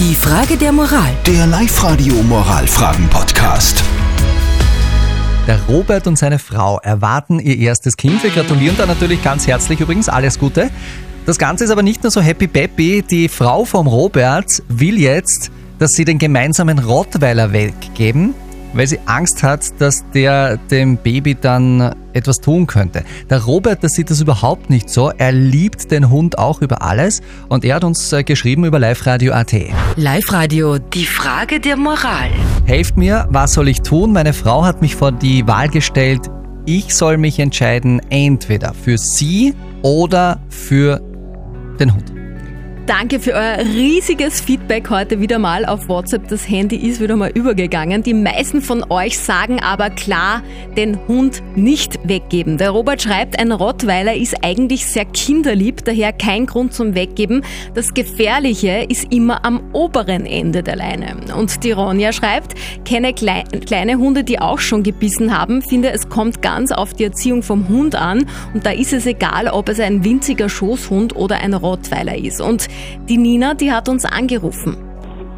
Die Frage der Moral. Der Live-Radio Moralfragen-Podcast. Der Robert und seine Frau erwarten ihr erstes Kind. Wir gratulieren da natürlich ganz herzlich übrigens. Alles Gute. Das Ganze ist aber nicht nur so happy peppy. Die Frau vom Robert will jetzt, dass sie den gemeinsamen Rottweiler weggeben weil sie Angst hat, dass der dem Baby dann etwas tun könnte. Der Robert, der sieht das überhaupt nicht so. Er liebt den Hund auch über alles und er hat uns äh, geschrieben über Live Radio AT. Live Radio, die Frage der Moral. Helft mir, was soll ich tun? Meine Frau hat mich vor die Wahl gestellt. Ich soll mich entscheiden, entweder für sie oder für den Hund. Danke für euer riesiges Feedback heute wieder mal auf WhatsApp. Das Handy ist wieder mal übergegangen. Die meisten von euch sagen aber klar, den Hund nicht weggeben. Der Robert schreibt, ein Rottweiler ist eigentlich sehr kinderlieb, daher kein Grund zum Weggeben. Das Gefährliche ist immer am oberen Ende der Leine. Und die Ronja schreibt, kenne klei kleine Hunde, die auch schon gebissen haben, finde es kommt ganz auf die Erziehung vom Hund an und da ist es egal, ob es ein winziger Schoßhund oder ein Rottweiler ist. Und die Nina, die hat uns angerufen.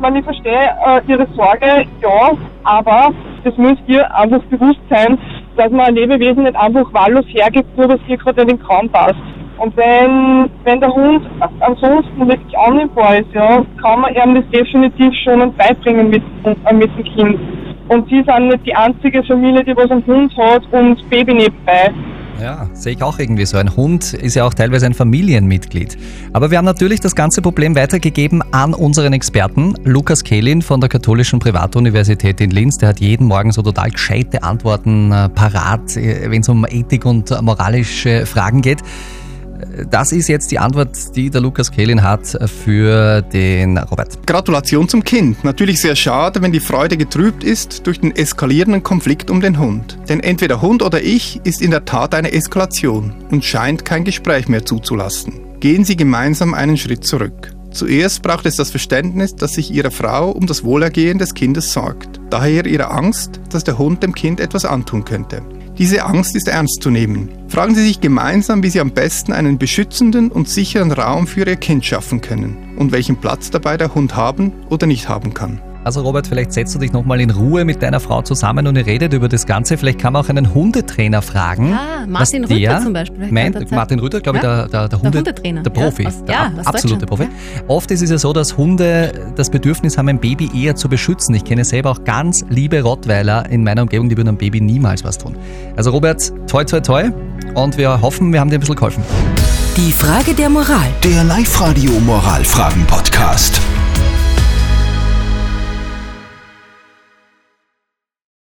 Man, ich verstehe äh, Ihre Sorge, ja, aber das müsst ihr einfach bewusst sein, dass man ein Lebewesen nicht einfach wahllos hergibt, nur es ihr gerade in den Kram passt. Und wenn, wenn der Hund ansonsten wirklich annehmbar ist, ja, kann man ihm das definitiv schon beibringen mit, äh, mit dem Kind. Und sie sind nicht die einzige Familie, die was einen Hund hat und Baby nebenbei. Ja, sehe ich auch irgendwie so. Ein Hund ist ja auch teilweise ein Familienmitglied. Aber wir haben natürlich das ganze Problem weitergegeben an unseren Experten. Lukas Kehlin von der Katholischen Privatuniversität in Linz, der hat jeden Morgen so total gescheite Antworten äh, parat, äh, wenn es um Ethik und moralische Fragen geht. Das ist jetzt die Antwort, die der Lukas Kehlin hat für den Robert. Gratulation zum Kind. Natürlich sehr schade, wenn die Freude getrübt ist durch den eskalierenden Konflikt um den Hund. Denn entweder Hund oder ich ist in der Tat eine Eskalation und scheint kein Gespräch mehr zuzulassen. Gehen Sie gemeinsam einen Schritt zurück. Zuerst braucht es das Verständnis, dass sich Ihre Frau um das Wohlergehen des Kindes sorgt. Daher Ihre Angst, dass der Hund dem Kind etwas antun könnte. Diese Angst ist ernst zu nehmen. Fragen Sie sich gemeinsam, wie Sie am besten einen beschützenden und sicheren Raum für Ihr Kind schaffen können und welchen Platz dabei der Hund haben oder nicht haben kann. Also Robert, vielleicht setzt du dich nochmal in Ruhe mit deiner Frau zusammen und ihr redet über das Ganze. Vielleicht kann man auch einen Hundetrainer fragen. Ah, Martin Rütter der zum Beispiel. Meint, Martin Rütter, glaube ja? ich, der, der, der, Hunde, der Hundetrainer. Der Profi. Ja, aus, der ja, absolute Profi. Oft ist es ja so, dass Hunde das Bedürfnis haben, ein Baby eher zu beschützen. Ich kenne selber auch ganz liebe Rottweiler in meiner Umgebung, die würden einem Baby niemals was tun. Also Robert, toi toi toi und wir hoffen, wir haben dir ein bisschen geholfen. Die Frage der Moral. Der Live-Radio Moralfragen-Podcast.